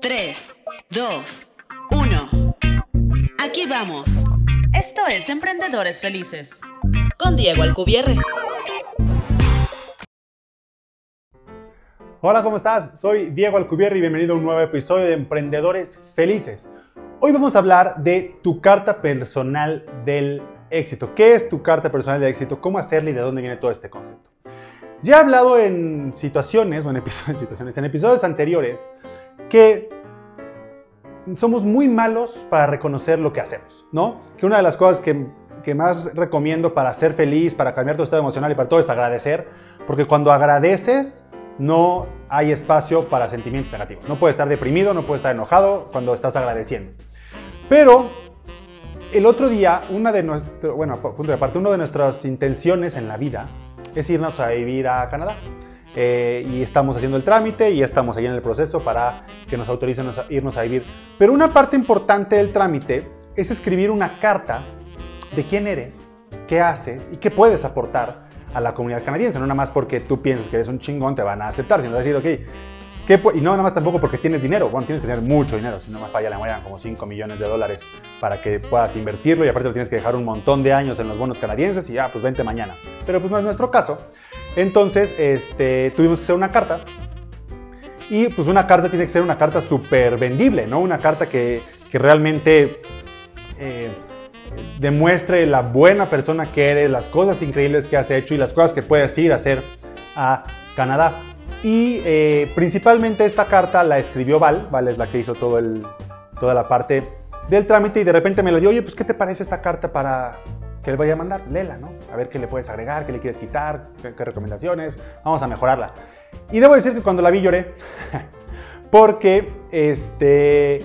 3, 2, 1. Aquí vamos. Esto es Emprendedores Felices. Con Diego Alcubierre. Hola, ¿cómo estás? Soy Diego Alcubierre y bienvenido a un nuevo episodio de Emprendedores Felices. Hoy vamos a hablar de tu carta personal del éxito. ¿Qué es tu carta personal del éxito? ¿Cómo hacerla y de dónde viene todo este concepto? Ya he hablado en situaciones, o en episodios, en situaciones, en episodios anteriores, que somos muy malos para reconocer lo que hacemos, ¿no? Que una de las cosas que, que más recomiendo para ser feliz, para cambiar tu estado emocional y para todo es agradecer, porque cuando agradeces no hay espacio para sentimientos negativos. No puedes estar deprimido, no puedes estar enojado cuando estás agradeciendo. Pero el otro día, una de nuestro, bueno, punto de una de nuestras intenciones en la vida es irnos a vivir a Canadá. Eh, y estamos haciendo el trámite y ya estamos ahí en el proceso para que nos autoricen a irnos a vivir. Pero una parte importante del trámite es escribir una carta de quién eres, qué haces y qué puedes aportar a la comunidad canadiense. No nada más porque tú piensas que eres un chingón te van a aceptar, sino decir, ok, y no nada más tampoco porque tienes dinero, bueno, tienes que tener mucho dinero, si no me falla la memoria, como 5 millones de dólares para que puedas invertirlo y aparte lo tienes que dejar un montón de años en los bonos canadienses y ya, pues vente mañana. Pero pues no es nuestro caso. Entonces, este, tuvimos que hacer una carta y pues una carta tiene que ser una carta súper vendible, ¿no? Una carta que, realmente eh, demuestre la buena persona que eres, las cosas increíbles que has hecho y las cosas que puedes ir a hacer a Canadá. Y eh, principalmente esta carta la escribió Val, Val es la que hizo toda la parte del trámite y de repente me la dio, oye, pues ¿qué te parece esta carta para que le vaya a mandar? Léela, ¿no? A ver qué le puedes agregar, qué le quieres quitar, qué, recomendaciones, vamos a mejorarla. Y debo decir que cuando la vi lloré, porque este,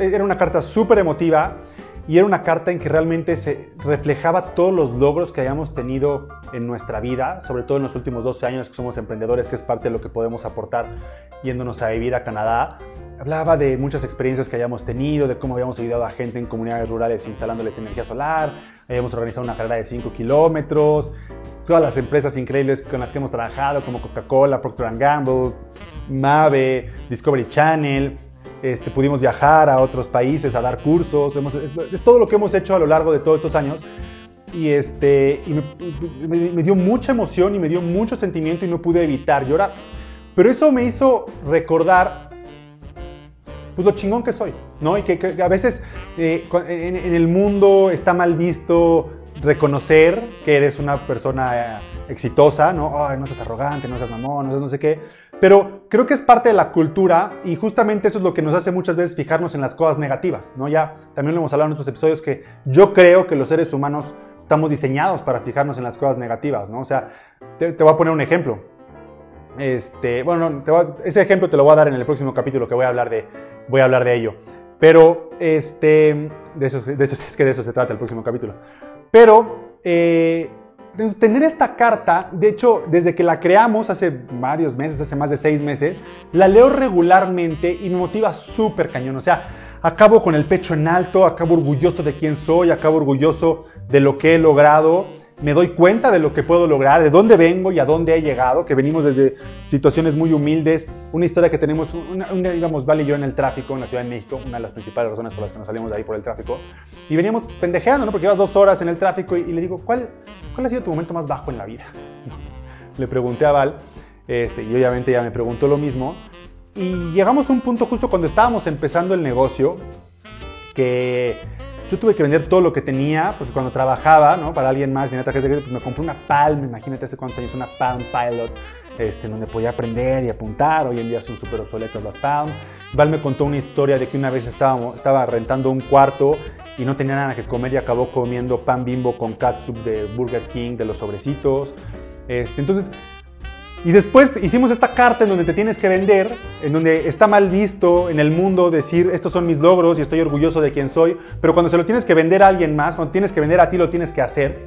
era una carta súper emotiva y era una carta en que realmente se reflejaba todos los logros que hayamos tenido en nuestra vida, sobre todo en los últimos 12 años que somos emprendedores, que es parte de lo que podemos aportar yéndonos a vivir a Canadá. Hablaba de muchas experiencias que hayamos tenido, de cómo habíamos ayudado a gente en comunidades rurales instalándoles energía solar, habíamos organizado una carrera de 5 kilómetros, todas las empresas increíbles con las que hemos trabajado, como Coca-Cola, Procter Gamble, Mave, Discovery Channel, este, pudimos viajar a otros países a dar cursos, es todo lo que hemos hecho a lo largo de todos estos años. Y, este, me, dio mucha emoción y me dio mucho sentimiento y no pude evitar llorar. Pero eso me hizo recordar pues, lo chingón que soy, ¿no? Y que, a veces eh, en, el mundo está mal visto reconocer que eres una persona exitosa, ¿no? no seas arrogante, no seas mamón, no seas no sé qué. Pero creo que es parte de la cultura y justamente eso es lo que nos hace muchas veces fijarnos en las cosas negativas, ¿no? Ya también lo hemos hablado en otros episodios que yo creo que los seres humanos estamos diseñados para fijarnos en las cosas negativas, ¿no? O sea, te, voy a poner un ejemplo. Este, bueno, ese ejemplo te lo voy a dar en el próximo capítulo que voy a hablar de, voy a hablar de ello. Pero, este, de eso, de eso, es que de eso se trata el próximo capítulo. Pero, eh, tener esta carta, de hecho, desde que la creamos hace varios meses, hace más de seis meses, la leo regularmente y me motiva súper cañón. O sea, acabo con el pecho en alto, acabo orgulloso de quién soy, acabo orgulloso de lo que he logrado me doy cuenta de lo que puedo lograr, de dónde vengo y a dónde he llegado, que venimos desde situaciones muy humildes, una historia que tenemos, una, digamos, Vale y yo en el tráfico en la Ciudad de México, una de las principales razones por las que nos salimos de ahí por el tráfico, y veníamos pues, pendejeando, ¿no? Porque llevas dos horas en el tráfico y, le digo, ¿cuál, ¿cuál ha sido tu momento más bajo en la vida? Le pregunté a Val, este, y obviamente ella me preguntó lo mismo, y llegamos a un punto justo cuando estábamos empezando el negocio, que yo tuve que vender todo lo que tenía, porque cuando trabajaba, ¿no? Para alguien más, tenía tarjetas de crédito, pues me compré una Palm, imagínate hace cuántos años, una Palm Pilot, este, donde podía aprender y apuntar. Hoy en día son súper obsoletas las Palm. Val me contó una historia de que una vez estaba, estaba rentando un cuarto y no tenía nada que comer y acabó comiendo pan bimbo con catsup de Burger King, de los sobrecitos. Este, entonces, y después hicimos esta carta en donde te tienes que vender, en donde está mal visto en el mundo decir estos son mis logros y estoy orgulloso de quién soy, pero cuando se lo tienes que vender a alguien más, cuando tienes que vender a ti, lo tienes que hacer.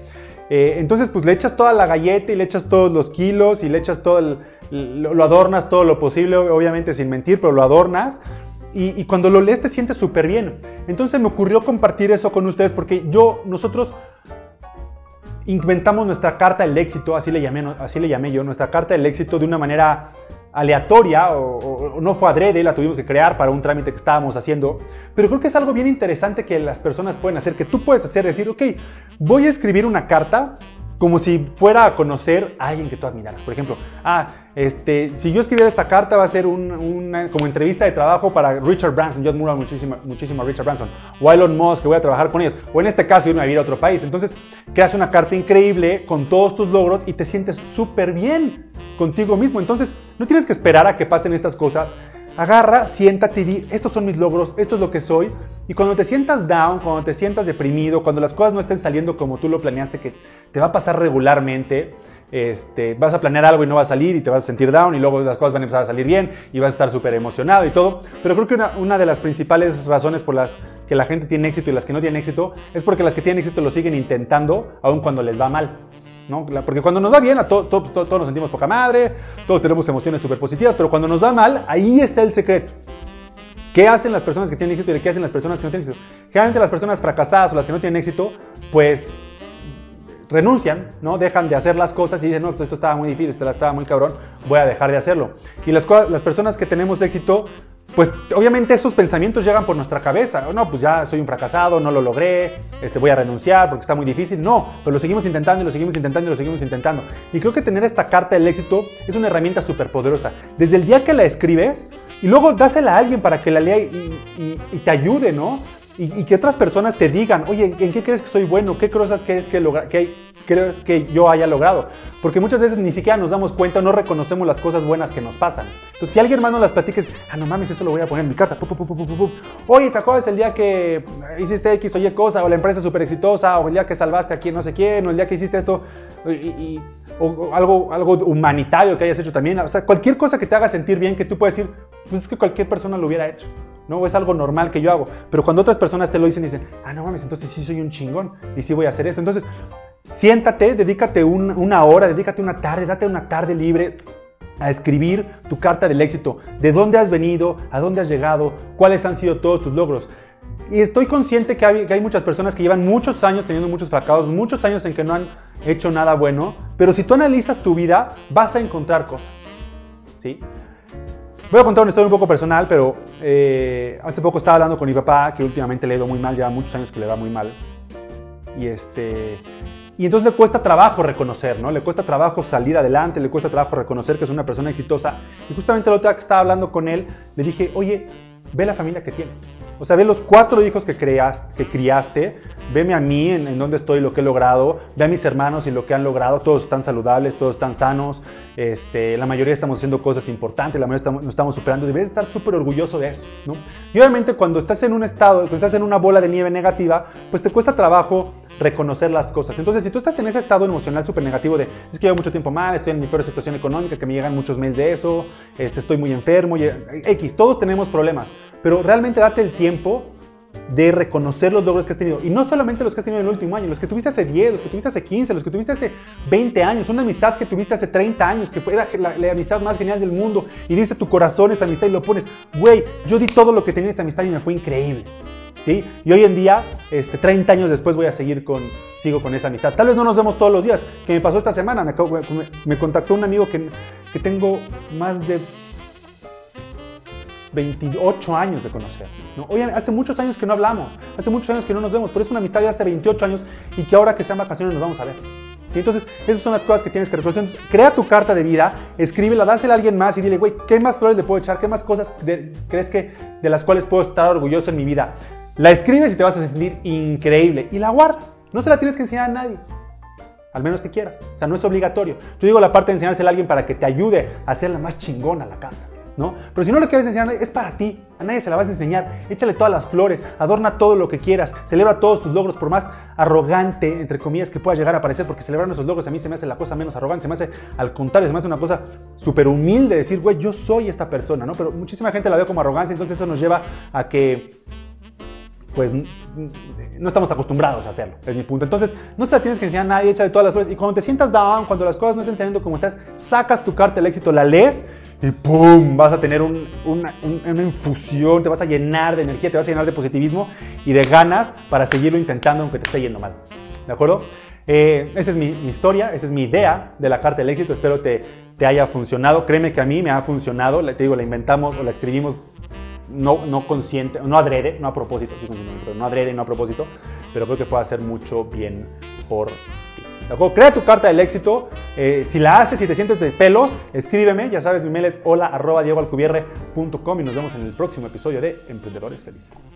Eh, entonces, pues le echas toda la galleta y le echas todos los kilos y le echas todo el, lo, adornas todo lo posible, obviamente sin mentir, pero lo adornas. Y, y cuando lo lees te sientes súper bien. Entonces me ocurrió compartir eso con ustedes porque yo, nosotros inventamos nuestra carta del éxito, así le llamé, así le llamé yo, nuestra carta del éxito de una manera aleatoria o, no fue adrede, la tuvimos que crear para un trámite que estábamos haciendo, pero creo que es algo bien interesante que las personas pueden hacer, que tú puedes hacer, decir, ok, voy a escribir una carta como si fuera a conocer a alguien que tú admiraras. Por ejemplo, ah, este, si yo escribiera esta carta va a ser una como entrevista de trabajo para Richard Branson, yo admiro muchísimo, muchísimo a Richard Branson, o Elon Musk, que voy a trabajar con ellos, o en este caso irme a vivir a otro país. Entonces, creas una carta increíble con todos tus logros y te sientes súper bien contigo mismo. Entonces, no tienes que esperar a que pasen estas cosas. Agarra, siéntate y di, estos son mis logros, esto es lo que soy. Y cuando te sientas down, cuando te sientas deprimido, cuando las cosas no estén saliendo como tú lo planeaste, que te va a pasar regularmente, este, vas a planear algo y no va a salir y te vas a sentir down y luego las cosas van a empezar a salir bien y vas a estar súper emocionado y todo. Pero creo que una, de las principales razones por las que la gente tiene éxito y las que no tienen éxito es porque las que tienen éxito lo siguen intentando aun cuando les va mal. ¿no? Porque cuando nos va bien, a pues, todos nos sentimos poca madre, todos tenemos emociones súper positivas, pero cuando nos va mal, ahí está el secreto. ¿Qué hacen las personas que tienen éxito y qué hacen las personas que no tienen éxito? Generalmente las personas fracasadas o las que no tienen éxito, pues renuncian, ¿no? Dejan de hacer las cosas y dicen, no, pues esto estaba muy difícil, esto estaba muy cabrón, voy a dejar de hacerlo. Y las, las personas que tenemos éxito, pues obviamente esos pensamientos llegan por nuestra cabeza. No, pues ya soy un fracasado, no lo logré, este, voy a renunciar porque está muy difícil. No, pero lo seguimos intentando y lo seguimos intentando y lo seguimos intentando. Y creo que tener esta carta del éxito es una herramienta súper poderosa. Desde el día que la escribes y luego dásela a alguien para que la lea y, y te ayude, ¿no? Y, que otras personas te digan, oye, ¿en qué crees que soy bueno? ¿Qué cosas crees que, logra que crees que yo haya logrado? Porque muchas veces ni siquiera nos damos cuenta, no reconocemos las cosas buenas que nos pasan. Entonces, si alguien más nos las platiques, ah, no mames, eso lo voy a poner en mi carta. oye, ¿te acuerdas el día que hiciste X o Y cosa? O la empresa súper exitosa, o el día que salvaste a quien no sé quién, o el día que hiciste esto, o, algo, algo humanitario que hayas hecho también. O sea, cualquier cosa que te haga sentir bien, que tú puedes decir, pues es que cualquier persona lo hubiera hecho. ¿No? Es algo normal que yo hago. Pero cuando otras personas te lo dicen, dicen, ah, no mames, entonces sí soy un chingón y sí voy a hacer esto. Entonces, siéntate, dedícate una hora, dedícate una tarde, date una tarde libre a escribir tu carta del éxito, de dónde has venido, a dónde has llegado, cuáles han sido todos tus logros. Y estoy consciente que hay, que hay, muchas personas que llevan muchos años teniendo muchos fracasos, muchos años en que no han hecho nada bueno, pero si tú analizas tu vida, vas a encontrar cosas. ¿sí? Voy a contar una historia un poco personal, pero eh, hace poco estaba hablando con mi papá, que últimamente le ha ido muy mal, lleva muchos años que le va muy mal. Y, este, y entonces le cuesta trabajo reconocer, ¿no? Le cuesta trabajo salir adelante, le cuesta trabajo reconocer que es una persona exitosa. Y justamente otro día que estaba hablando con él, le dije, oye, ve la familia que tienes. O sea, ve los cuatro hijos que, creaste, que criaste, veme a mí en, dónde estoy, lo que he logrado, ve a mis hermanos y lo que han logrado, todos están saludables, todos están sanos, este, la mayoría estamos haciendo cosas importantes, la mayoría estamos, nos estamos superando, deberías estar súper orgulloso de eso, ¿no? Y obviamente cuando estás en un estado, cuando estás en una bola de nieve negativa, pues te cuesta trabajo reconocer las cosas. Entonces, si tú estás en ese estado emocional súper negativo de, es que llevo mucho tiempo mal, estoy en mi peor situación económica, que me llegan muchos mails de eso, este, estoy muy enfermo, y, X, todos tenemos problemas, pero realmente date el tiempo de reconocer los logros que has tenido. Y no solamente los que has tenido en el último año, los que tuviste hace 10, los que tuviste hace 15, los que tuviste hace 20 años, una amistad que tuviste hace 30 años, que fue la, la, amistad más genial del mundo, y diste tu corazón esa amistad y lo pones, güey, yo di todo lo que tenía en esa amistad y me fue increíble. Y hoy en día, este, 30 años después, voy a seguir con, sigo con esa amistad. Tal vez no nos vemos todos los días, que me pasó esta semana. Me, contactó un amigo que, que tengo más de 28 años de conocer. ¿no? Hace muchos años que no hablamos, hace muchos años que no nos vemos, pero es una amistad de hace 28 años y que ahora que sean vacaciones nos vamos a ver. Entonces, esas son las cosas que tienes que reconocer. Entonces, crea tu carta de vida, escríbela, dásela a alguien más y dile, güey, ¿qué más flores le puedo echar? ¿Qué más cosas crees que de las cuales puedo estar orgulloso en mi vida? La escribes y te vas a sentir increíble y la guardas. No se la tienes que enseñar a nadie. Al menos que quieras. O sea, no es obligatorio. Yo digo la parte de enseñársela a alguien para que te ayude a hacerla más chingona la carta. Pero si no lo quieres enseñar, es para ti. A nadie se la vas a enseñar. Échale todas las flores, adorna todo lo que quieras, celebra todos tus logros, por más arrogante, entre comillas, que pueda llegar a parecer, porque celebrar nuestros logros a mí se me hace la cosa menos arrogante, se me hace al contrario, se me hace una cosa súper humilde decir, güey, yo soy esta persona, ¿no? Pero muchísima gente la ve como arrogancia, entonces eso nos lleva a que pues no estamos acostumbrados a hacerlo, es mi punto. Entonces, no se la tienes que enseñar a nadie, échale todas las flores. Y cuando te sientas down, cuando las cosas no estén saliendo como estás, sacas tu carta del éxito, la lees y ¡pum! Vas a tener una, infusión, te vas a llenar de energía, te vas a llenar de positivismo y de ganas para seguirlo intentando aunque te esté yendo mal. ¿De acuerdo? Eh, esa es mi, historia, esa es mi idea de la carta del éxito. Espero te, te haya funcionado. Créeme que a mí me ha funcionado. Te digo, la inventamos o la escribimos no, no consciente, no adrede, no a propósito, sí pero no adrede, no a propósito, pero creo que puede hacer mucho bien por ti. Crea tu carta del éxito. Eh, si la haces y te sientes de pelos, escríbeme. Ya sabes, mi mail es hola arroba y nos vemos en el próximo episodio de Emprendedores Felices.